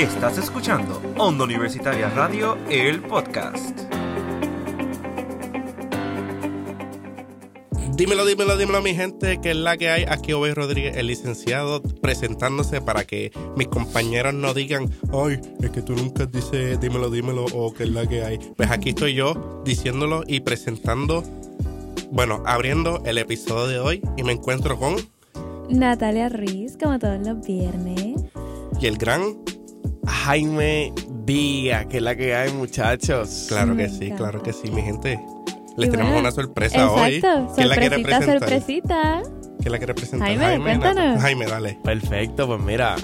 Estás escuchando Onda Universitaria Radio, el podcast. Dímelo, dímelo, dímelo, mi gente, que es la que hay. Aquí Obey Rodríguez, el licenciado, presentándose para que mis compañeros no digan, ay, es que tú nunca dices dímelo, dímelo, o que es la que hay. Pues aquí estoy yo diciéndolo y presentando, bueno, abriendo el episodio de hoy y me encuentro con. Natalia Ruiz, como todos los viernes. Y el gran. Jaime Díaz, que es la que hay, muchachos. Claro que sí, claro que sí, mi gente. Les Y tenemos bueno, una sorpresa hoy. Exacto, ¿Quién la quiere sorpresita, sorpresita. ¿Quién la quiere presentar? Jaime, cuéntanos. Nata- Jaime, dale. Perfecto, pues mira,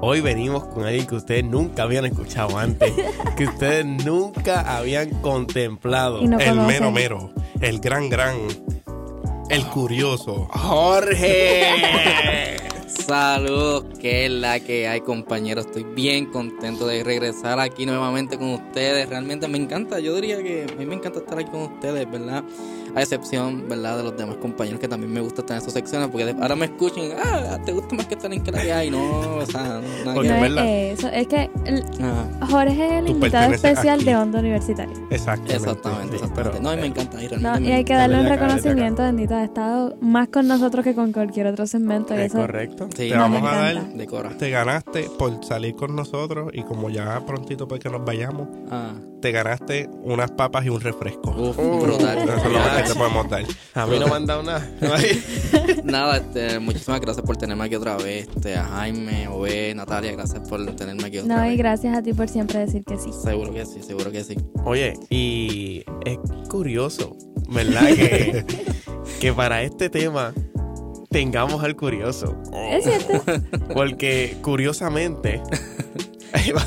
hoy venimos con alguien que ustedes nunca habían escuchado antes, que ustedes nunca habían contemplado. Y no el conocen. mero mero, el gran gran, el curioso. Jorge. Saludos, que es la que hay compañeros. Estoy bien contento de regresar aquí nuevamente con ustedes. Realmente me encanta, yo diría que a mí me encanta estar aquí con ustedes, ¿verdad? A excepción, ¿verdad? De los demás compañeros que también me gusta estar en sus secciones porque de- ahora me escuchan, ah, te gusta más que estar en que la que hay. No, o sea, no, nada Porque que es eso, es que el-. Jorge es el Tú invitado especial aquí. de Onda Universitaria. Exactamente. Exactamente, sí, exactamente. pero, no, y me eh, encanta. Y, realmente No, y hay que darle un de de reconocimiento, bendito. Ha estado más con nosotros que con cualquier otro segmento. y Es eso correcto. Sí, Te vamos a dar. Decora. te ganaste por salir con nosotros y como ya prontito pues que nos vayamos, Ah, te ganaste unas papas y un refresco. uf, Uh, brutal. Eso es lo más que te podemos dar. A mí no me han dado nada. Nada, este, muchísimas gracias por tenerme aquí otra vez. Este, a Jaime, Ove, Natalia, gracias por tenerme aquí otra No, y vez. gracias a ti por siempre decir que sí. Seguro que sí, seguro que sí. Oye, y es curioso, ¿verdad? Que, que para este tema tengamos al curioso. Es cierto. Porque curiosamente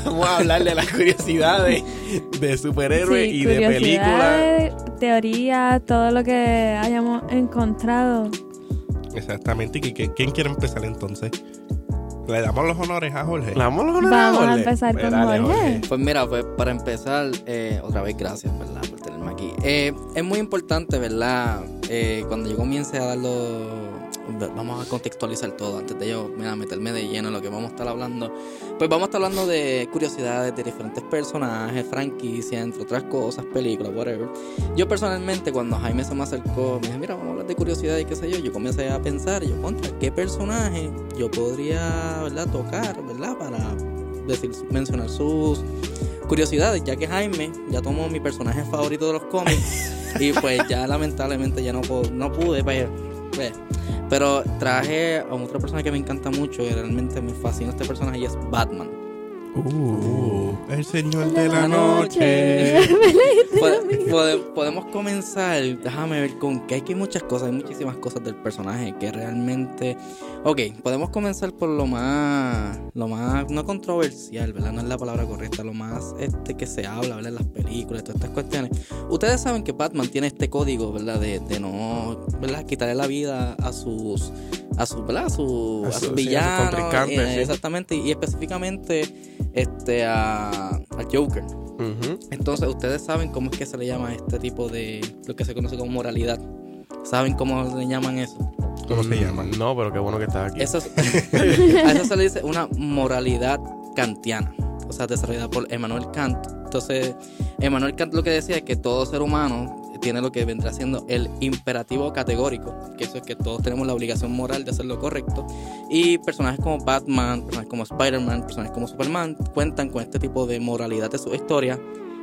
vamos a hablar de las curiosidades de superhéroes Sí, y de películas. teorías, todo lo que hayamos encontrado. Exactamente. ¿Y que- quién quiere empezar entonces? Le damos los honores a Jorge. Vamos a Vamos a Jorge. empezar Pues con dale, Jorge. Pues mira, pues para empezar, eh, otra vez gracias, ¿verdad? Por tenerme aquí. Eh, es muy importante, ¿verdad? Eh, cuando yo comience a darlo... Vamos a contextualizar todo antes de yo mira, meterme de lleno en lo que vamos a estar hablando. Pues vamos a estar hablando de curiosidades de diferentes personajes, franquicias, entre otras cosas, películas, whatever. Yo personalmente, cuando Jaime se me acercó, me dijo, mira, vamos a hablar de curiosidades y qué sé yo, yo comencé a pensar, yo, contra, ¿qué personaje yo podría, ¿verdad? Tocar, ¿verdad? Para decir, mencionar sus curiosidades, ya que Jaime ya tomó mi personaje favorito de los cómics y pues ya lamentablemente ya no, puedo- no pude, pues, pues. pero traje a otra persona que me encanta mucho y realmente me fascina este personaje y es Batman. Uh, el señor de la La noche. Pode- pode- podemos comenzar, déjame ver con que hay que muchas cosas, hay muchísimas cosas del personaje que realmente, ok, podemos comenzar por lo más, lo más no controversial, ¿verdad? No es la palabra correcta, lo más este que se habla, ¿verdad? En las películas, todas estas cuestiones. Ustedes saben que Batman tiene este código, ¿verdad? De, de no, ¿verdad? Quitarle la vida a sus, a sus, ¿verdad? A, su- A a su- sus sí, a contrincantes, eh, sí. exactamente, y específicamente este a, al Joker. Entonces, ustedes saben cómo es que se le llama a este tipo de lo que se conoce como moralidad. ¿Saben cómo le llaman eso? ¿Cómo se llama? Mm, No, pero qué bueno que estás aquí. Eso es- a eso se le dice una moralidad kantiana, o sea, desarrollada por Emmanuel Kant. Entonces, Emmanuel Kant lo que decía es que todo ser humano tiene lo que vendrá siendo el imperativo categórico, que eso es que todos tenemos la obligación moral de hacer lo correcto. Y personajes como Batman, personajes como Spider-Man, personajes como Superman cuentan con este tipo de moralidad de su historia.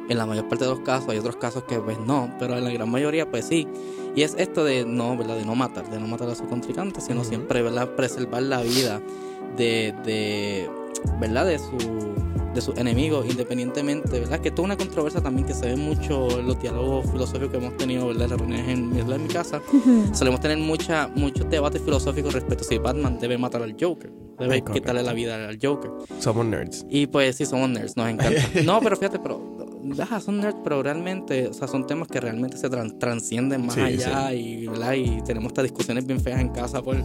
En la mayor parte de los casos, hay otros casos que pues no, pero en la gran mayoría pues sí. Y es esto de no, ¿verdad? De no matar, de no matar a su contrincante, sino Ujú. siempre, ¿verdad? Preservar la vida de, de ¿verdad? De su, de sus enemigos, independientemente, ¿verdad? Que esto es una controversia también que se ve mucho en los diálogos filosóficos que hemos tenido, ¿verdad? En las reuniones en, en mi casa. Solemos tener mucha, muchos debates filosóficos respecto a si Batman debe matar al Joker, debe Ay, correcto. quitarle la vida al Joker. Somos nerds. Y pues sí, somos nerds, nos encanta. No, pero fíjate, pero ajá, son nerds, pero realmente, o sea, son temas que realmente se tran- transcienden más Sí, allá y, ¿verdad? y tenemos estas discusiones bien feas en casa, por,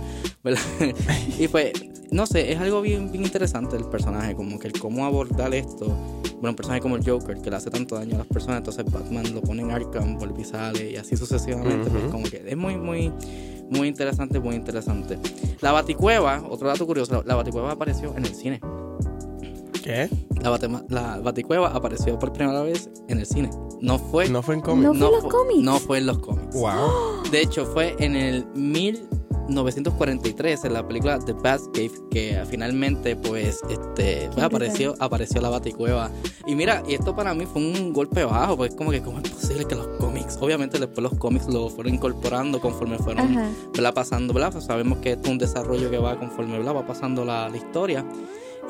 ¿verdad? y pues, no sé, es algo bien, bien interesante el personaje, como que el cómo abordar esto. Bueno, un personaje como el Joker, que le hace tanto daño a las personas, entonces Batman lo pone en Arkham, y sale, y así sucesivamente, pues Ujú. como que es muy, muy, muy interesante, muy interesante. La Baticueva, otro dato curioso, la, la Baticueva apareció en el cine. ¿Qué? La, Batema- la Baticueva apareció por primera vez en el cine. No fue. No fue en cómic. No fue en los cómics. No fue en los cómics. Wow. De hecho, fue en el 1943 en la película The Batcave que finalmente pues este pues, apareció apareció la Baticueva. Y mira, y esto para mí fue un golpe bajo, porque es como que cómo es posible que los cómics, obviamente después los cómics lo fueron incorporando conforme fueron. ¿verdad? pasando, ¿verdad? Pues sabemos que esto es un desarrollo que va conforme ¿verdad? va pasando la, la historia.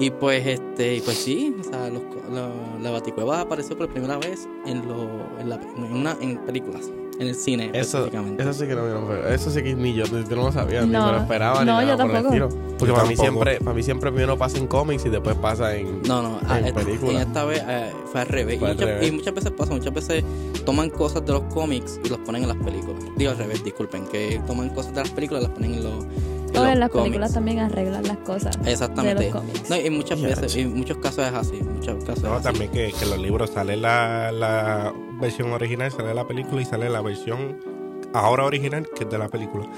Y pues este, y pues sí, o sea, los co- la, la Baticueva apareció por primera vez en lo, en, la, en una en películas, en el cine Eso, específicamente. eso sí que no, no, eso sí que ni yo, yo no lo sabía, ni me lo esperaba, No, ni yo nada por el estilo. Porque Yo para mí siempre, para mí siempre primero pasa en cómics y después pasa en. No, no, ah, en esta- película. en esta vez eh, fue al revés. Fue y, al muchas, revés. y muchas veces pasa, muchas veces toman cosas de los cómics y los ponen en las películas. Digo al revés, disculpen, que toman cosas de las películas y las ponen en los, O en las películas también arreglan las cosas. Exactamente. de los cómics. No, y muchas veces, en muchos casos es así, muchos casos No, es así. también que, que los libros sale la, la versión original, sale la película y sale la versión ahora original que es de la película.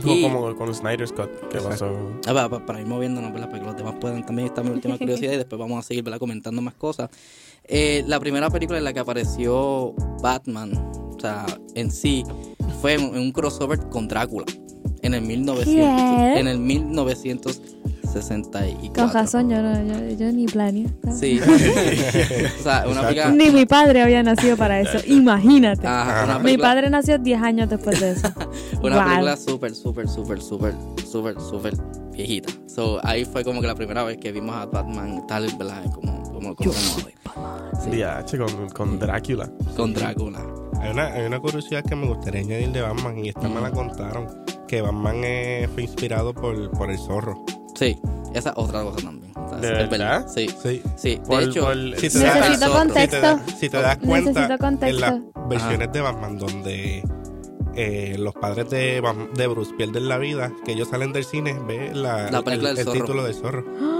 Como, Y- como con Snyder Scott, que pasó. Ah, va, pa- para ir moviéndonos, ¿verdad? Para que los demás puedan también estar mi última curiosidad y después vamos a seguir ¿verdad? comentando más cosas. Eh, la primera película en la que apareció Batman, o sea, en sí, fue en un crossover con Drácula. En el 1900. ¿Qué? En el 1964. Con razón, yo, no, yo, yo ni planeé. Sí. o sea, una película. Ni mi padre había nacido para eso. Imagínate. Ajá, mi padre nació 10 años después de eso. Una Wow. película súper, súper, súper, súper, súper, súper viejita. So, ahí fue como que la primera vez que vimos a Batman tal, ¿verdad? Como, como, como, Sí. DH con, con Drácula. con Drácula. Hay una, hay una curiosidad que me gustaría añadir de Batman y esta me la contaron. Que Batman eh, fue inspirado por, por el zorro. Sí, esa es otra cosa también. O sea, ¿De es verdad? Sí, Sí. sí. Por- de hecho, por- Si te, Necesito das, contexto. si te das- si te das cuenta, en las versiones de Batman donde eh, los padres de, de Bruce pierden la vida, que ellos salen del cine, ve la, La película el, del el zorro. título del zorro.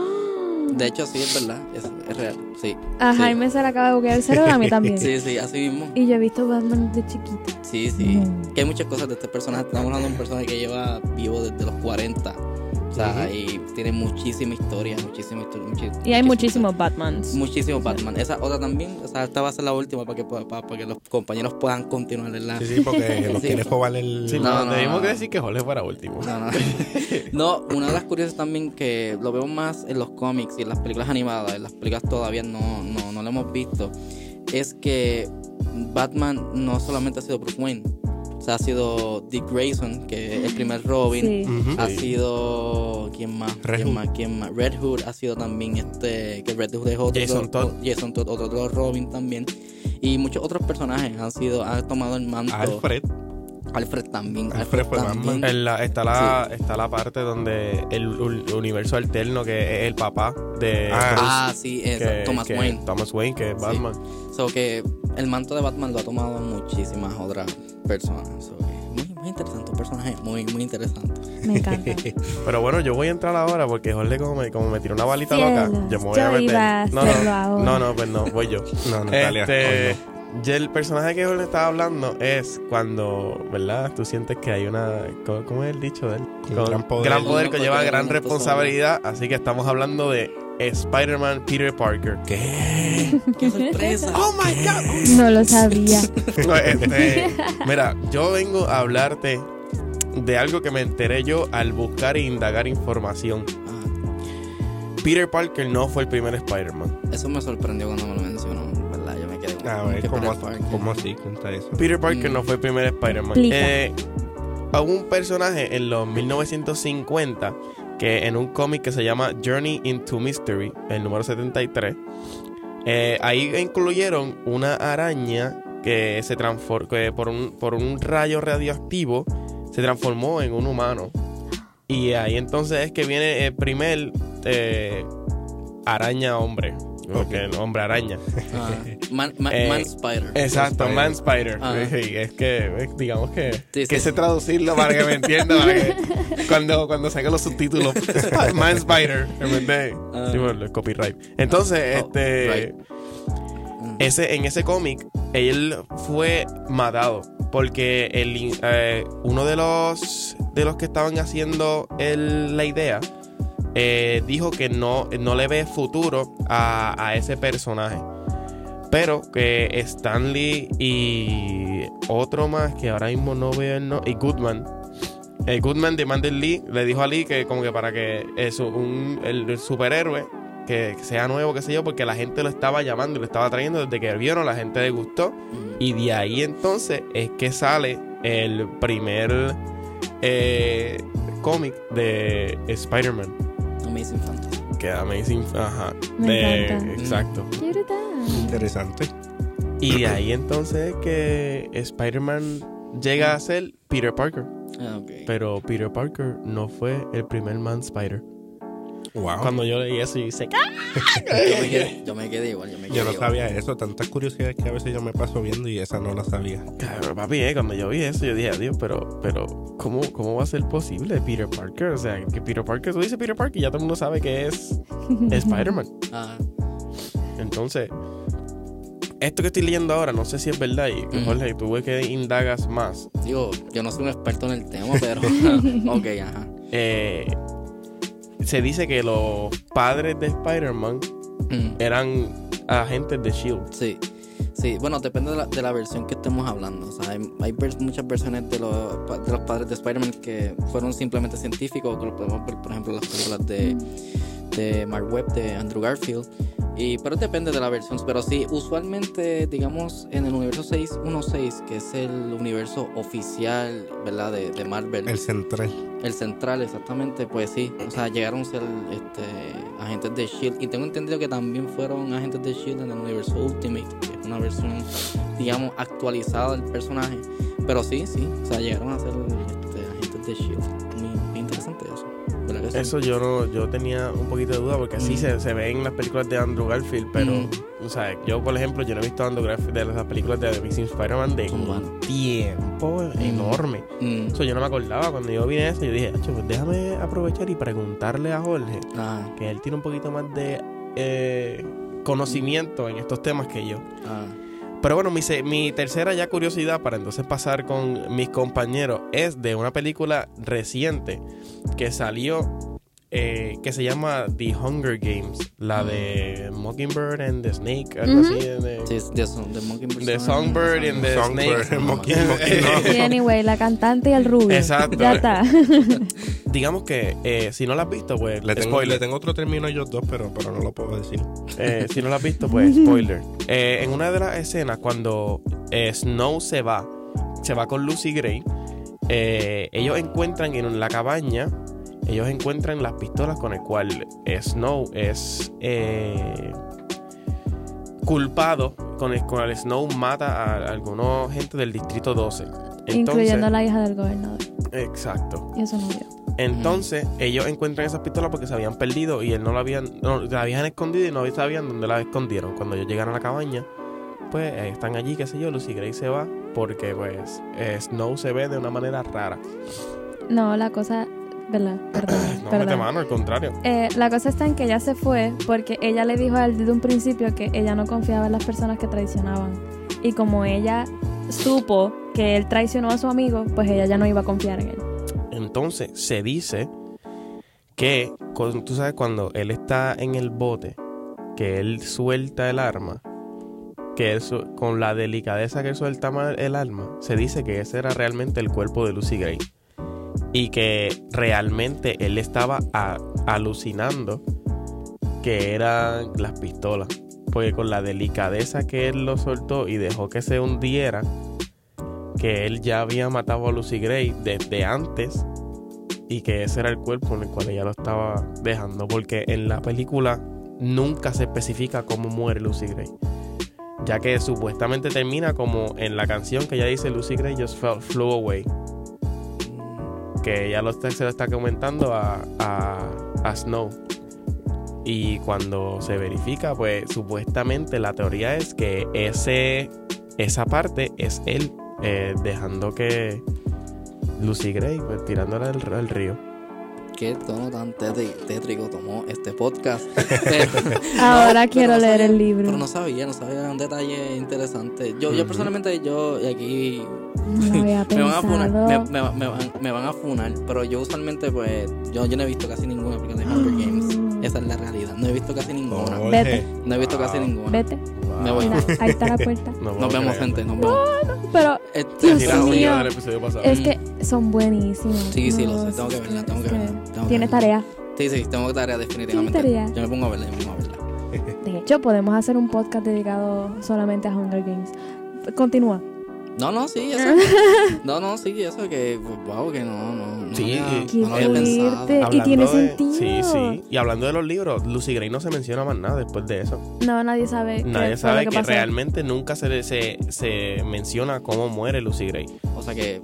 de hecho, sí, es verdad. Es, es real. Sí. A sí. Jaime se le acaba de buquear el cerebro, a mí también. Sí, sí, así mismo. Y yo he visto Batman de chiquito. Sí, sí. Mm. Que hay muchas cosas de este personaje. Estamos hablando de un personaje que lleva vivo desde los 40. O sea, y tiene muchísima historia, muchísima historia. Y hay muchísimos Batmans. Muchísimo Batman. Esa otra también, o sea, esta va a ser la última para que, para, para que los compañeros puedan continuar en la... Sí, sí, porque lo Sí. quiere jugar el. Sí, No, no, no, debimos no. que decir que Jorge fuera último. No, no. No, una de las curiosas también que lo vemos más en los cómics y en las películas animadas, en las películas todavía no, no, no lo hemos visto, es que Batman no solamente ha sido Bruce Wayne, o sea, ha sido Dick Grayson, que es el primer Robin, Sí. Ha Sí. sido quién más, Red quién Hood. más, quién más, Red Hood ha sido también este, que Red Hood es otro, Jason otro- Todd. Jason Todd, otro, otro Robin también. Y muchos otros personajes han sido, han tomado el manto. Alfred. Alfred también. Alfred fue Batman. En la- está, la, está la parte donde el, universo alterno, que es el papá de Ah. Bruce, Ah, sí, es que- Thomas que- Wayne. Thomas Wayne, que es Sí. Batman. So que el manto de Batman lo ha tomado muchísimas otras personas. So muy, muy interesante, un personaje muy, muy interesante. Me encanta. Pero bueno, yo voy a entrar ahora porque Jorge como me, como me tiró una balita Cielos, loca, yo me voy a meter. iba a no, no, ahora. no, no, pues no, voy yo. No, Natalia. Este, el personaje que Jorge estaba hablando es cuando, ¿verdad? Tú sientes que hay una. ¿Cómo, cómo es el dicho de él? Con gran poder. Gran poder que lleva gran responsabilidad. Así que estamos hablando de Spider-Man Peter Parker. no. ¿Qué? ¡Qué sorpresa! ¡Oh my God! No lo sabía. Este, mira, yo vengo a hablarte de algo que me enteré yo al buscar e indagar información. Peter Parker no fue el primer Spider-Man. eso me sorprendió cuando me lo mencionó, ¿verdad? Yo me quedé como, A ¿cómo ver, ¿cómo, Peter Parker? cómo así? Cuenta eso. Peter Parker Mm. no fue el primer Spider-Man. Eh, hubo un personaje en los 1950 que en un cómic que se llama Journey into Mystery, el número 73, eh, ahí incluyeron una araña que se transformó por un, por un rayo radioactivo, se transformó en un humano. Y ahí entonces es que viene el primer eh, araña hombre. Porque el hombre araña. Ah, man, man, Eh, Man Spider. Exacto, Spider. Man Spider. Ah. Sí, es que, digamos que, Sí, que sí. sé traducirlo para que me entienda. para que cuando, cuando saque los subtítulos, Man Spider, en vez de Ah. sí, bueno, el copyright. Entonces, Oh, este, right. Ese, en ese cómic, él fue matado porque el, eh, uno de los, de los que estaban haciendo el- la idea eh, dijo que no, no le ve futuro a, a ese personaje. Pero que Stanley y otro más que ahora mismo no veo el no, y Goodman. El Goodman de Mandel Lee le dijo a Lee que como que para que eso, un, el, el superhéroe que sea nuevo, qué sé yo, porque la gente lo estaba llamando y lo estaba trayendo desde que vieron, la gente le gustó. Y de ahí entonces es que sale el primer eh, cómic de Spider-Man. Amazing Fantasy. Que Amazing, ajá. Me de- encanta. Exacto. Dar. Interesante. Y de ahí entonces que Spider-Man llega a ser Peter Parker. Ah, ok. Pero Peter Parker no fue el primer man Spider. Wow. Cuando yo leí eso, yo hice yo, me quedé, yo me quedé igual, yo me quedé Yo no igual. sabía eso, tantas curiosidades que a veces yo me paso viendo y esa no la sabía. Claro, papi, eh, cuando yo vi eso, yo dije, Dios, pero, pero, ¿cómo, ¿cómo va a ser posible Peter Parker? O sea, que Peter Parker, tú dices Peter Parker y ya todo el mundo sabe que es Spider-Man. Ah, Entonces, esto que estoy leyendo ahora, no sé si es verdad. Y Mm. Jorge, tú ves que indagas más. digo, yo no soy un experto en el tema, pero. ok, ajá. Eh, se dice que los padres de Spider-Man Mm, eran agentes de Shield. Sí. Sí, bueno, depende de la, de la versión que estemos hablando. O sea, hay, hay vers- muchas versiones de los, de los padres de Spider-Man que fueron simplemente científicos, que lo podemos ver, por ejemplo, en las películas de, de Mark Webb, de Andrew Garfield. Y, pero depende de la versión. Pero sí, usualmente, digamos, en el universo 616, que es el universo oficial, ¿verdad? De, de Marvel. El central. El central, exactamente, pues sí. O sea, llegaron a ser este, agentes de Shield. Y tengo entendido que también fueron agentes de Shield en el universo Ultimate, que es una versión, digamos, actualizada del personaje. Pero sí, sí. O sea, llegaron a ser este, agentes de Shield. ¿Verdad que sí? Eso yo no, yo tenía un poquito de duda porque sí Mm. se, se ve en las películas de Andrew Garfield, pero, Mm. o sea, yo por ejemplo, yo no he visto Andrew Garfield de las películas de Amazing Spider-Man de un tiempo enorme. Mm. Eso yo no me acordaba cuando yo vi eso, yo dije, "Acho, pues déjame aprovechar y preguntarle a Jorge, Ah, que él tiene un poquito más de eh, conocimiento en estos temas que yo. ah. Pero bueno, mi, tercera ya curiosidad para entonces pasar con mis compañeros es de una película reciente que salió eh, que se llama The Hunger Games, la de Mockingbird and the Snake, algo así. de- Sí, es de, son- de Mockingbird. The Song, Songbird and the Songbird, Snake. Sí, anyway, la cantante y el rubio. Exacto. Ya está. Digamos que eh, si no la has visto, pues Le tengo, spoiler. le tengo otro término a ellos dos, pero, pero no lo puedo decir. Eh, si no la has visto, pues spoiler. Eh, en una de las escenas, cuando eh, Snow se va, se va con Lucy Gray, eh, ellos encuentran en la cabaña, ellos encuentran las pistolas con el cual Snow es eh, culpado, con el cual Snow mata a algunos gente del distrito 12. Entonces, Incluyendo a la hija del gobernador. Exacto. Y eso dio. Entonces, ellos encuentran esas pistolas porque se habían perdido y él no la habían, no, la habían escondido y no sabían dónde la escondieron. Cuando ellos llegan a la cabaña, pues eh, están allí, qué sé yo, Lucy Gray se va porque pues eh, Snow se ve de una manera rara. No, la cosa. ¿Verdad? Perdón. No perdón. mete mano, al contrario. Eh, la cosa está en que ella se fue porque ella le dijo a él desde un principio que ella no confiaba en las personas que traicionaban. Y como ella supo que él traicionó a su amigo, pues ella ya no iba a confiar en él. Entonces, se dice que, tú sabes, cuando él está en el bote, que él suelta el arma, que él con la delicadeza que él suelta el arma, se dice que ese era realmente el cuerpo de Lucy Gray. Y que realmente él estaba alucinando que eran las pistolas. Porque con la delicadeza que él lo soltó y dejó que se hundiera, que él ya había matado a Lucy Gray desde antes y que ese era el cuerpo en el cual ella lo estaba dejando. Porque en la película nunca se especifica cómo muere Lucy Gray. Ya que supuestamente termina como en la canción que ella dice Lucy Gray just fell, flew away. Que ella lo se lo está comentando a, Snow. Y cuando se verifica, pues supuestamente la teoría es que ese, esa parte es él eh, dejando que Lucy Gray, pues tirándola al río. Qué tono tan tétri- tétrico tomó este podcast. Pero- Ahora quiero no leer sabía- el libro. Pero no sabía, no sabía un detalle interesante. Yo, yo personalmente, yo aquí No me van a funar, me, me- me van, me van a funar, pero yo usualmente pues, yo, yo no he visto casi ninguna película de Hunger Games. Esa es la realidad, no he visto casi ninguna. Vete. No he visto casi ninguna. Vete. Me voy. Mira, ahí está la puerta. Nos vemos, gente, nos vemos. Pero Este, Dios Tira un mío. del episodio pasado. es que son buenísimos. Sí, sí, lo sé, tengo que verla, tengo que es verla, tengo que Tienes verla. tarea. Sí, sí, tengo tarea definitivamente. tarea. Yo me pongo a verla, yo me pongo a verla. De hecho, podemos hacer un podcast dedicado solamente a Hunger Games. Continúa. No, no, sí, eso. no, no, sí, eso que, wow, que no, no. no Sí, Qué no lo había pensado. Y tiene de- sentido. Sí, sí. Y hablando de los libros, Lucy Gray no se menciona más nada después de eso. No, nadie sabe. Nadie sabe que, realmente nunca se, se, se menciona cómo muere Lucy Gray. O sea que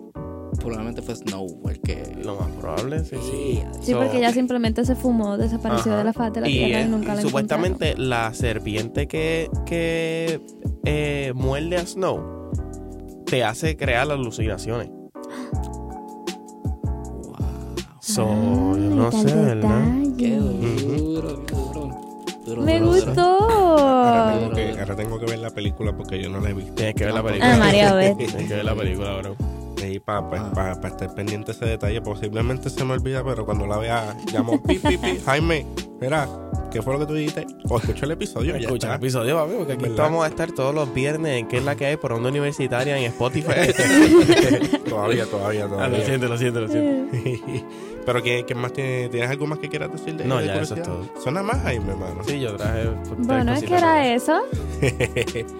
probablemente fue Snow el que. Lo más probable, sí, sí. Sí, So- porque ella simplemente se fumó, desapareció Ajá. de la faz de la y, tierra y nunca la supuestamente la serpiente que, que eh, muerde a Snow te hace crear alucinaciones. Wow. So, yo no sé, ¿verdad? Qué duro, qué duro. Duro, Me duro, duro. Ahora gustó. tengo, que, ahora tengo que ver la película porque yo no la he visto. Tienes que ver la Ah, película. Ah, María. Tienes que ver la película, bro. Y para Ah. estar pendiente de ese detalle, posiblemente se me olvida, pero cuando la vea, llamo pi, pi, pi, Jaime, mira, ¿qué fue lo que tú dijiste? O escucha el episodio. ya Escucha el episodio, papi, porque aquí ¿Verdad? vamos a estar todos los viernes en qué es la que hay por onda universitaria en Spotify. todavía, todavía, Ah, lo todavía. siento, lo siento, lo siento. pero ¿qué, qué más tiene- tienes algo más que quieras decir de No, de ya, eso es curiosidad? Suena más Jaime, hermano. Sí, yo traje. Bueno, es que era más. eso.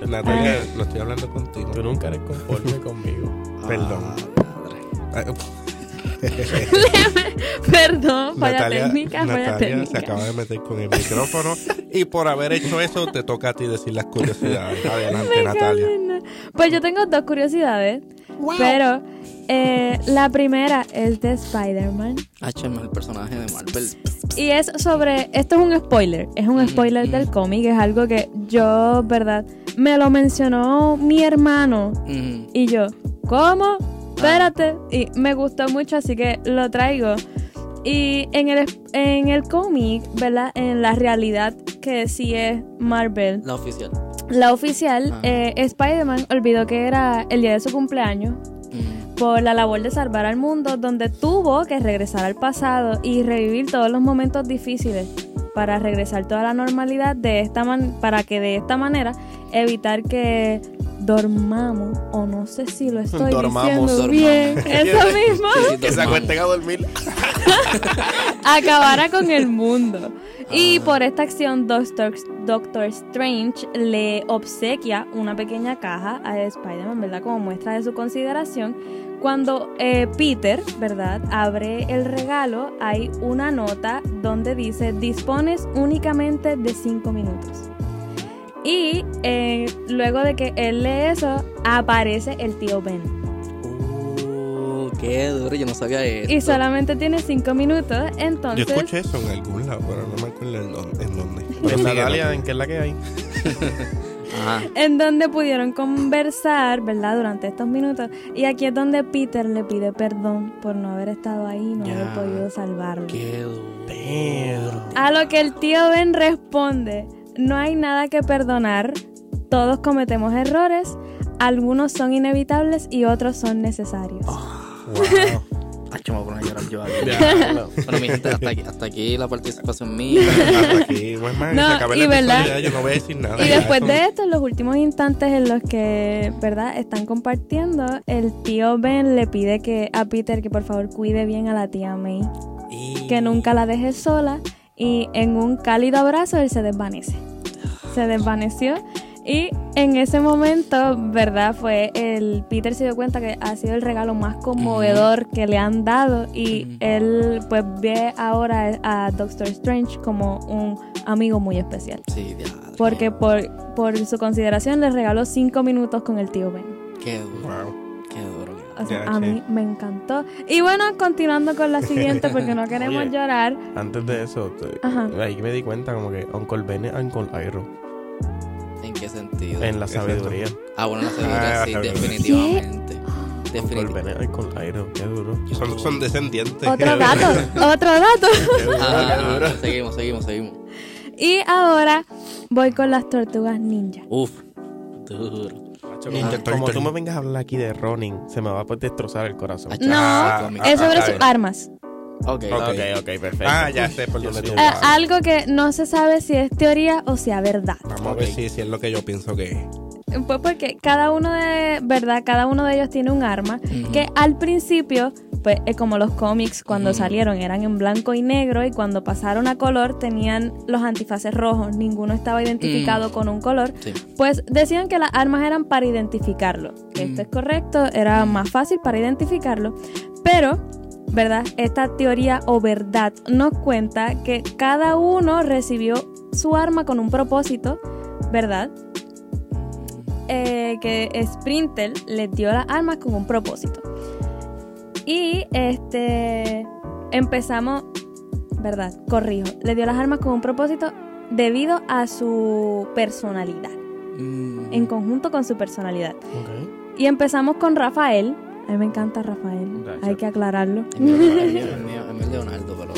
Natalia, no estoy hablando contigo. Tú nunca eres conforme conmigo. Perdón. Ah, madre. Ah, Perdón, falla Natalia, técnica, falla Natalia técnica. se acaba de meter con el micrófono y por haber hecho eso te toca a ti decir las curiosidades. Adelante, Natalia. Pues yo tengo dos curiosidades, pero eh, la primera es de Spider-Man HM, el personaje de Marvel. y es sobre, esto es un spoiler, es un Mm, spoiler mm. del cómic, es algo que yo, verdad, me lo mencionó mi hermano Mm, y yo, ¿cómo? Espérate, y me gustó mucho, así que lo traigo. Y en el, en el cómic, ¿verdad? En la realidad que sí es Marvel, la oficial. la oficial, eh, Spider-Man olvidó que era el día de su cumpleaños Mm, por la labor de salvar al mundo, donde tuvo que regresar al pasado y revivir todos los momentos difíciles para regresar toda la normalidad de esta man para que de esta manera evitar que dormamos o no sé si lo estoy Dormamos, diciendo dormamos. bien, eso mismo, sí, Que se acuesten a dormir. acabara con el mundo. Y por esta acción, Doctor, Doctor Strange le obsequia una pequeña caja a Spider-Man, ¿verdad? Como muestra de su consideración. Cuando eh, Peter, ¿verdad? Abre el regalo, hay una nota donde dice, dispones únicamente de 5 minutos. Y eh, luego de que él lee eso, aparece el tío Ben. Uh, qué duro, yo no sabía eso. Y solamente tiene 5 minutos, Yo entonces... escuché eso en algún lado, pero no me acuerdo en dónde. En. Pero En sigue, Natalia, Natalia. ¿en qué es la que hay? Ajá. en donde pudieron conversar, ¿verdad? Durante estos minutos. Y aquí es donde Peter le pide perdón por no haber estado ahí y no Ya. haber podido salvarlo. Qué duro. A lo que el tío Ben responde, no hay nada que perdonar, todos cometemos errores, algunos son inevitables y otros son necesarios. Wow. Ay, me voy a poner a llorar yo aquí. Diablo. Bueno, mi gente, hasta aquí, hasta aquí la participación mía. Hasta aquí, pues, man, No, se y verdad- ya, yo no voy a decir nada. Y ya, después eso- de esto, en los últimos instantes en los que, ¿verdad? Están compartiendo, el tío Ben le pide que a Peter que por favor cuide bien a la tía May. Y- que nunca la deje sola y en un cálido abrazo él se desvanece. Se desvaneció y en ese momento, ¿verdad? Fue el Peter se dio cuenta que ha sido el regalo más conmovedor que le han dado y él pues ve ahora a Doctor Strange como un amigo muy especial. Sí. Porque por, por su consideración le regaló cinco minutos con el tío Ben. Qué duro, Wow. Qué. O sea, a mí me encantó. Y bueno, continuando con la siguiente porque no queremos Oye. llorar. Antes de eso, te- ahí me di cuenta como que Uncle Ben es Uncle Iroh ¿En qué sentido? en la sabiduría. Ah, bueno, la Ah, sabiduría, la sí, sabiduría. definitivamente. Definitivo. Con veneno y con aire, qué duro. Son, son descendientes. Otro dato, otro dato. Qué duro, Ah, qué seguimos, seguimos, seguimos. Y ahora voy con las tortugas ninja. Uf, duro. Ninja Como tú me vengas a hablar aquí de Ronin, se me va a destrozar el corazón. Ah, No, Ah, es sobre ah, sus ah, armas. Ok, Ok. Ok, ok, perfecto. Ah, ya sé por Yo dónde soy tú vas. algo que no se sabe si es teoría o sea verdad. Vamos a ver si, si es lo que yo pienso que es. Pues porque cada uno de, ¿verdad? Cada uno de ellos tiene un arma que al principio, pues es como los cómics cuando salieron eran en blanco y negro y cuando pasaron a color tenían los antifaces rojos, ninguno estaba identificado Mm. con un color. Sí. Pues decían que las armas eran para identificarlo. Que Esto Mm. es correcto, era más fácil para identificarlo. Pero, ¿verdad? Esta teoría o verdad nos cuenta que cada uno recibió su arma con un propósito, ¿verdad? Eh, que Sprinter les dio las armas con un propósito. Y este empezamos, ¿verdad? Corrijo. Le dio las armas con un propósito debido a su personalidad, Mm. en conjunto con su personalidad. Ok. Y empezamos con Rafael. A mí me encanta Rafael, Gracias. hay que aclararlo. El mío, el mío, Leonardo, pero.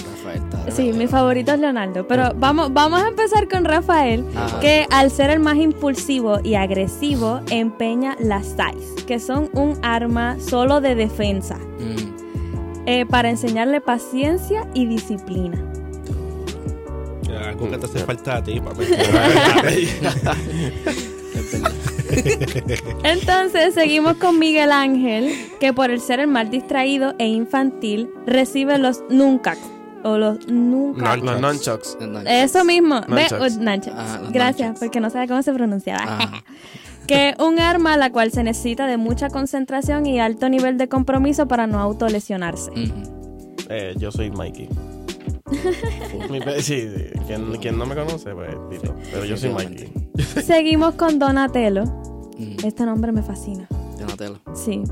Sí, mi favorito es Leonardo, pero vamos, vamos a empezar con Rafael, Ajá. que al ser el más impulsivo y agresivo, empeña las Sais, que son un arma solo de defensa, Mm. eh, para enseñarle paciencia y disciplina. Algo que te hace falta a ti, verdad. Entonces seguimos con Miguel Ángel, que por el ser el más distraído e infantil, recibe los Nuncax, o los Nuncax. Los nunchucks. No, no. Eso mismo, ve, Nunchucks. uh, nunchucks. Los Gracias, nunchucks. porque no sabe cómo se pronunciaba. Ajá. que un arma la cual se necesita de mucha concentración y alto nivel de compromiso para no autolesionarse. Eh, yo soy Mikey. Sí, sí. Quien, quien no me conoce, pues, dilo. Pero yo soy Mikey. Seguimos con Donatello. Este nombre me fascina. Donatello. Sí.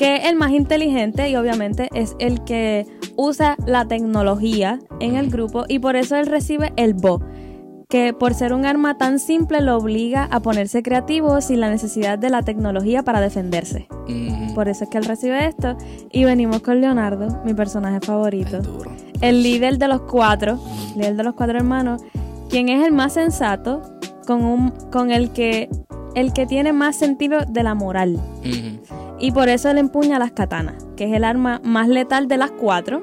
Que es el más inteligente y obviamente es el que usa la tecnología en el grupo y por eso él recibe el Bo. Que por ser un arma tan simple lo obliga a ponerse creativo sin la necesidad de la tecnología para defenderse. Por eso es que él recibe esto. Y venimos con Leonardo, mi personaje favorito. Duro. el líder de los cuatro, líder de los cuatro hermanos, quien es el más sensato, con un, con el que, el que tiene más sentido de la moral. Y por eso él empuña las katanas, que es el arma más letal de las cuatro.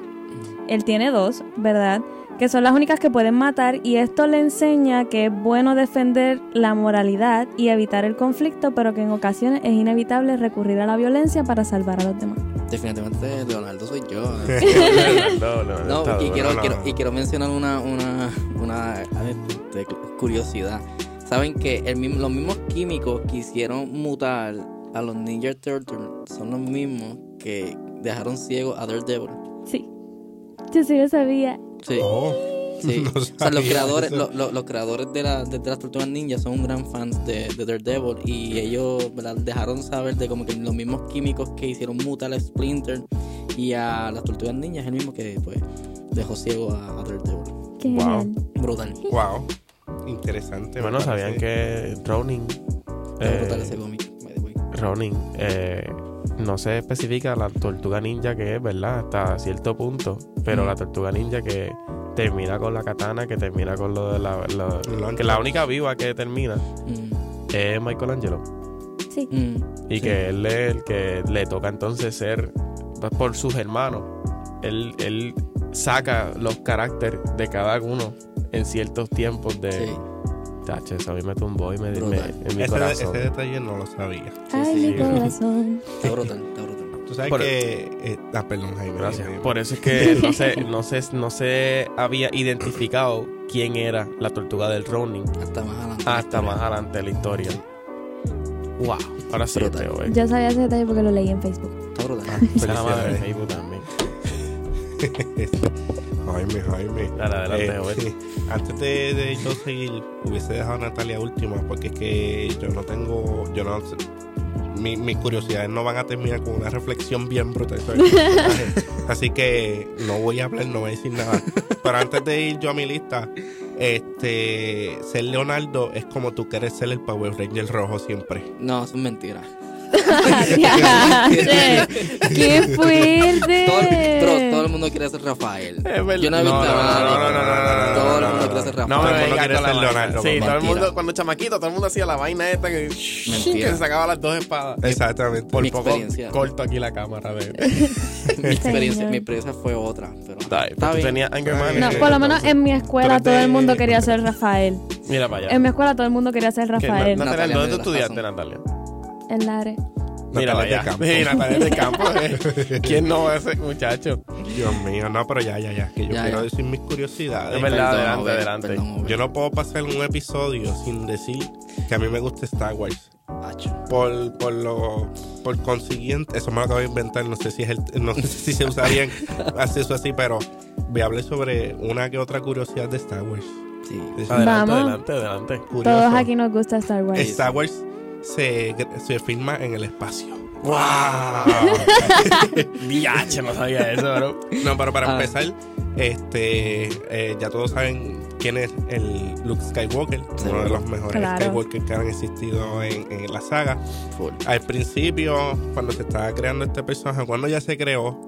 Él tiene dos, ¿verdad? Que son las únicas que pueden matar y esto le enseña que es bueno defender la moralidad y evitar el conflicto, pero que en ocasiones es inevitable recurrir a la violencia para salvar a los demás. Definitivamente Leonardo soy yo. No, no, No, está y quiero, no. quiero- y quiero mencionar una, una, una curiosidad. Saben que el mismo- los mismos químicos que hicieron mutar a los Ninja Turtles son los mismos que dejaron ciego a Daredevil. Sí. Yo sí lo sabía. Sí, Oh, sí. no o sea, los sabía creadores, lo- lo- los creadores de, la, de, de las Tortugas Ninja son un gran fans de, de Daredevil y ellos ¿verdad? dejaron saber de como que los mismos químicos que hicieron mutar a Splinter y a las Tortugas Ninja es el mismo que pues dejó ciego a, a Daredevil. Qué Wow. genial. Brutal. Wow. Interesante. Bueno, sabían que. Está eh, brutal ese cómic. Ronin, eh, no se especifica la tortuga ninja que es, ¿verdad? Hasta cierto punto. Pero Mm. la tortuga ninja que termina con la katana, que termina con lo de la. lo- Lo que la única viva que termina Mm, es Michelangelo. Sí. mm, Y sí. que él es el que le toca entonces ser pues, por sus hermanos. Él, él saca los caracteres de cada uno en ciertos tiempos de. Sí. Tacho, eso a mí me tumbó y me, me- en mi Ese, corazón. ese detalle no lo sabía. Ay, sí. mi corazón. Está brutal, está brutal. Tú sabes Por- que. eh, ah, perdón, Jaime. Gracias. Jaime. Por eso es que no se, no se, no se había identificado quién era la tortuga del Ronin Hasta más adelante. hasta más adelante de la historia. Wow. Ahora sí Brutal. veo, eh. Yo sabía ese detalle porque lo leí en Facebook. Está brutal. Esa la madre de. Facebook también. Jaime, Jaime. Dale, adelante, Eh, antes de, de yo seguir, hubiese dejado a Natalia última porque es que yo no tengo, yo no sé, mi- mis curiosidades no van a terminar con una reflexión bien brutal sobre el personaje. Así que no voy a hablar, no voy a decir nada. Pero antes de ir yo a mi lista, este, ser Leonardo es como tú quieres ser el Power Ranger rojo siempre. No, eso es mentira. ¡Qué fuerte! Todo, el- todo el mundo quiere ser Rafael. Es verdad. Yo no he visto No, no, no, no, no, no, no, Todo el no, mundo no, quiere ser No Rafael. me Todo el mundo vengas quiere con la ser. Leonardo, Sí, todo el mundo, cuando chamaquito, todo el mundo hacía la vaina esta que, que se sacaba las dos espadas. Exactamente. Por Mi poco experiencia. corto aquí la cámara de... mi, experiencia, mi experiencia fue otra. Pero está bien. No, por lo menos en mi escuela todo el mundo quería ser Rafael. Mira para allá. En mi escuela todo el mundo quería ser Rafael. Na- Natalia, ¿dónde tú estudiaste. Natalia? En Lare. Mira para allá. campo. Sí, Natalia de campo. eh. ¿Quién no es ese muchacho? Dios mío, no, pero ya, ya, ya. Que yo Ya, quiero ya. decir mis curiosidades. Es verdad, Perdón, adelante, Obed, adelante. perdón, Obed. Yo no puedo pasar un episodio sin decir que a mí me gusta Star Wars. Acho. Por, por lo por consiguiente, eso me lo acabo de inventar, no sé si es el, no sé si se usaría en- hacer eso así, pero voy a hablar sobre una que otra curiosidad de Star Wars. Sí. Es Adelante, Vamos. adelante, adelante. curioso. Todos aquí nos gusta Star Wars. Star Wars se, se filma en el espacio. ¡Wow! Diache, no sabía eso, bro. No, pero para Ah. empezar, este eh, ya todos saben quién es el Luke Skywalker, Sí. uno de los mejores Claro. Skywalker que han existido en, en la saga. Full. Al principio, cuando se estaba creando este personaje, cuando ya se creó,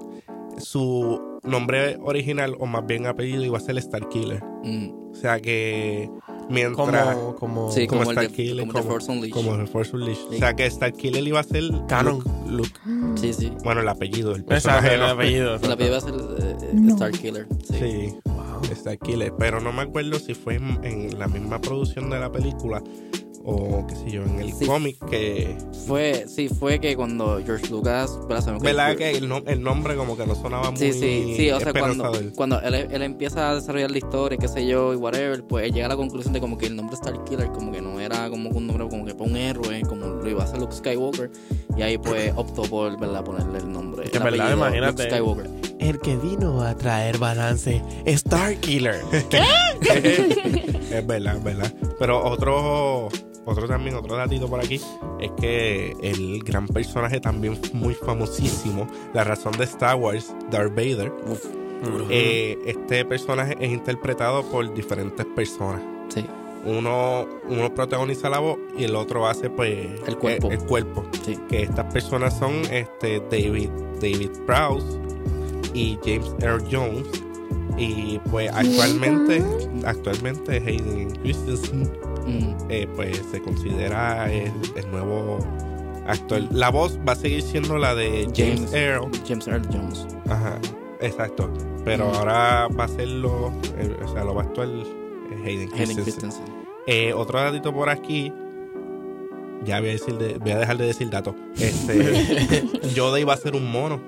su nombre original, o más bien apellido, iba a ser Starkiller. Mm. O sea que mientras... Como, como... Sí, como como, el de, como, The Force Unleashed. Como el Force Unleashed. Sí. O sea que Starkiller iba a ser Canon. Luke, Luke. Sí, sí. Bueno, el apellido Exacto, personaje. el apellido. La pibe va a ser eh, eh, No. Star Killer. Sí. Sí, Starkiller. Pero no me acuerdo si fue en, en la misma producción de la película o qué sé yo, en el Sí. cómic que... Fue, sí, fue que cuando George Lucas. ¿verdad? Se me ¿Verdad ocurrió- que el, nom- el nombre como que no sonaba muy Sí, sí, sí, o sea, cuando, él, él empieza a desarrollar la historia, qué sé yo, y whatever, pues él llega a la conclusión de como que el nombre Star Killer como que no era como un nombre como que para un héroe, como lo iba a hacer Luke Skywalker, y ahí pues optó por, ¿verdad?, ponerle el nombre. Que verdad, apellido imagínate. Luke Skywalker. El que vino a traer balance, Starkiller. es verdad, es verdad. Pero otro, otro también, otro datito por aquí, es que el gran personaje también muy famosísimo, la razón de Star Wars, Darth Vader, Uf, eh, este personaje es interpretado por diferentes personas. sí, Uno, uno protagoniza la voz y el otro hace pues El cuerpo. El, el cuerpo. sí. Que estas personas son este David, David Prowse y James Earl Jones. Y pues actualmente, actualmente Hayden Christensen Mm, eh, pues se considera el, el nuevo actor. La voz va a seguir siendo la de James, James. Earl. James Earl Jones. Ajá, exacto. Pero Mm. ahora va a serlo, eh, o sea, lo va a actuar eh, Hayden. Christensen. Eh, otro datito por aquí. Ya voy a, decir de- voy a dejar de decir datos. Este, Yoda iba a ser un mono.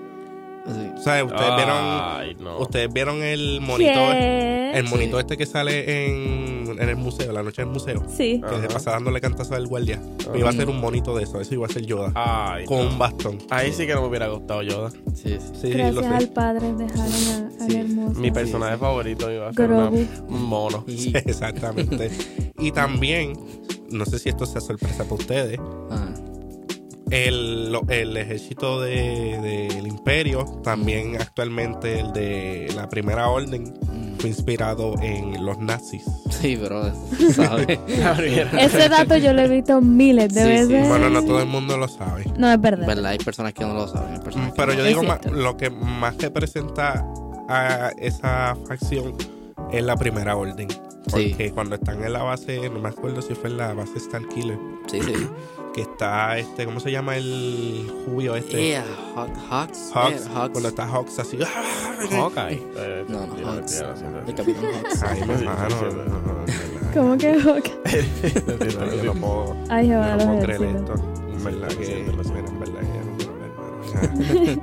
Sí. O sea, ustedes vieron, no. ustedes vieron el monito, ¿Qué? el monito Sí. este que sale en, en el museo, la noche del museo, Sí. que se pasa dándole cantazo al guardia. Ajá. Iba a ser un monito de eso, eso iba a ser Yoda. Ay, con no. un bastón. Ahí sí que no me hubiera gustado Yoda. Sí, sí. Sí, lo Gracias sé. al padre dejaron a- hermoso. Mi personaje favorito iba a ser una- un mono. Exactamente. y también, no sé si esto sea sorpresa para ustedes, ah, el, lo- el ejército de- del imperio, también actualmente el de la primera orden, mm. fue inspirado en los nazis. Sí, pero ¿sabes? Ese dato yo lo he visto miles de Sí, sí. veces. Bueno, no todo el mundo lo sabe. No, es verdad. ¿Verdad? Hay personas que no lo saben. que Pero no. yo digo, más, lo que más representa a esa facción es la primera orden. Sí. Porque cuando están en la base, no me acuerdo si fue en la base Starkiller, Sí, sí. Que está este, ¿cómo se llama el jubio este? Yeah, Hawk- Hawks. Hawks, yeah, Hawks. cuando está Hawks así. Hawkeye. Eh, No, no, Hawks. El. Capitán Hawks. Ay, no, no. ¿Cómo que Hawk? No, yo no puedo, Ay, Jehová, no puedo creer esto. En verdad que, en verdad que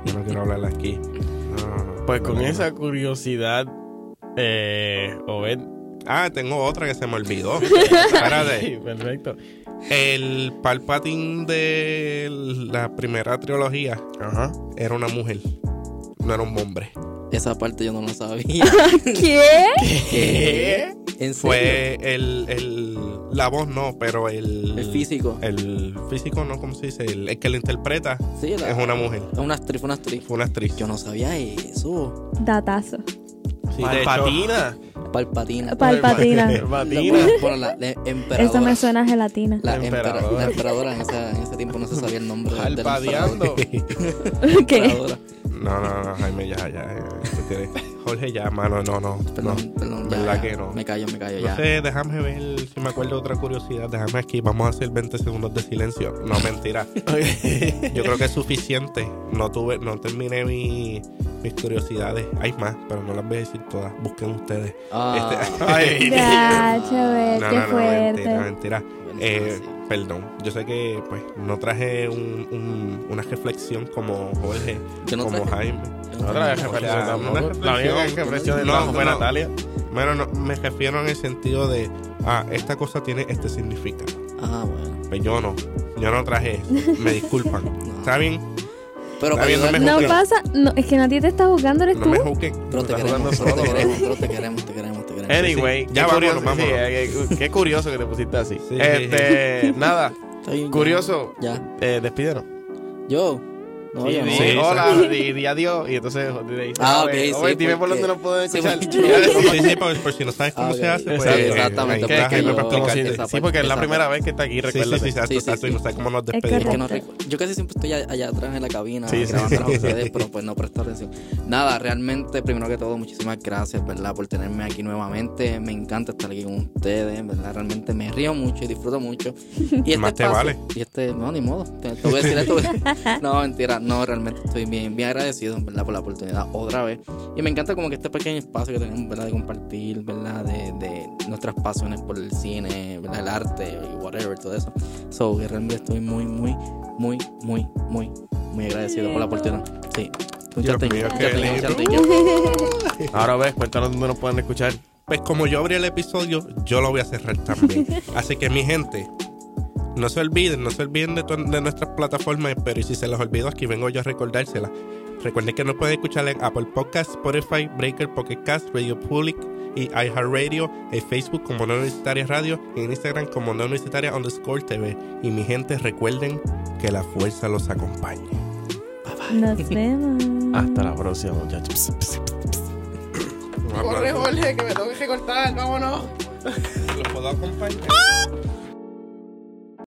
yo no quiero hablar, aquí. Pues con esa curiosidad, eh, Obed. Ah, tengo otra que se me olvidó. Sí, Espérate. perfecto. El Palpatine de la primera trilogía Ajá. era una mujer. No era un hombre. Esa parte yo no la sabía. ¿Qué? ¿Qué? ¿En serio? Fue el, el. La voz no, pero el. El físico. El físico no, ¿cómo se dice? El, el que lo interpreta Sí, la- es una mujer. Es una actriz, fue una actriz. Fue una actriz. Yo no sabía eso. Datazo. Sí, de hecho, Palpatina. Palpatina. Palpatina. Bueno, la, la emperadora. Eso me suena a gelatina. La, La empera- emperadora. la emperadora en, esa- en ese tiempo no se sabía el nombre Palpadeando. ¿Qué? No, no, no, Jaime, ya, ya. tienes- Jorge, ya, mano, no, no. Perdón, no. perdón. Ya, ¿Verdad ya. que no? Me callo, me callo No ya. sé, déjame ver si me acuerdo de otra curiosidad. Déjame aquí, vamos a hacer 20 segundos de silencio. No, mentira. Yo creo que es suficiente. No tuve, no terminé mi- mis curiosidades. Hay más, pero no las voy a decir todas. Busquen ustedes. Ah, Ay. Ya, Chávez, No, qué no, no, fuerte. mentira, mentira. bueno, Eh, sí. Perdón, yo sé que pues no traje un- un- una reflexión como Jorge, Yo no como traje. Jaime. Otra vez O sea, reflexión La única reflexión. de No, fue no. Natalia. Bueno, no, me refiero en el sentido de, ah, esta cosa tiene este significado. Ah, bueno. Pues yo no, yo no traje eso. Me disculpan. ¿Está bien? Pero Está para bien, no me No pasa, no, es que nadie te está jugando, eres No tú. me juzguen. Pero te Estás queremos, solo, bro. pero te queremos, te queremos. Anyway, sí. qué Ya curioso, vámonos, sí, vámonos. eh, qué, qué curioso que te pusiste así. Sí, este, nada, ya. curioso, Ya. eh, despídenos. Yo. No, Sí, no. Sí, hola, di adiós y entonces dice, Ah, "Oye, ok, oye, sí, dime por dónde nos pueden escuchar. Sí, sí, por, por si no sabes cómo Ah, se ok. hace, pues. Eh, exactamente, que, que- yo- practicarte. sí, porque es la parte, primera vez que está aquí, Sí, sí, sí, exacto, y no sabes cómo nos Es Es despedimos. que no yo casi siempre estoy allá atrás en la cabina Sí, sí, grabando sí. con ustedes, pero pues no presto atención. Nada, realmente, primero que todo, muchísimas gracias, ¿verdad? Por tenerme aquí nuevamente. Me encanta estar aquí con ustedes, ¿verdad? Realmente me río mucho y disfruto mucho. Y este Más te vale. Y este, no, ni modo. Te voy a decir esto. no, mentira. No, realmente estoy bien, bien agradecido, ¿verdad? Por la oportunidad otra vez. Y me encanta como que este pequeño espacio que tenemos, ¿verdad? De compartir, ¿verdad? De, de nuestras pasiones por el cine, ¿verdad? El arte y whatever, todo eso. So, que realmente estoy muy, muy, muy, muy, muy, muy agradecido por la oportunidad. Sí. Un Dios mío. Ahora ves, cuéntanos dónde nos pueden escuchar. Pues como yo abrí el episodio, yo lo voy a cerrar también. Así que mi gente, no se olviden, no se olviden de, tu- de nuestras plataformas, pero y si se les olvidó, aquí vengo yo a recordárselas. Recuerden que nos pueden escuchar en Apple Podcast, Spotify, Breaker, Pocket Cast, Radio Public y iHeartRadio, en Facebook como No Universitaria Radio y en Instagram como No Universitaria underscore TV. Y mi gente, recuerden que la fuerza los acompañe. Nos vemos. Hasta la próxima, muchachos. Corre, Jorge, que me tengo que cortar, vámonos. ¿Lo puedo acompañar?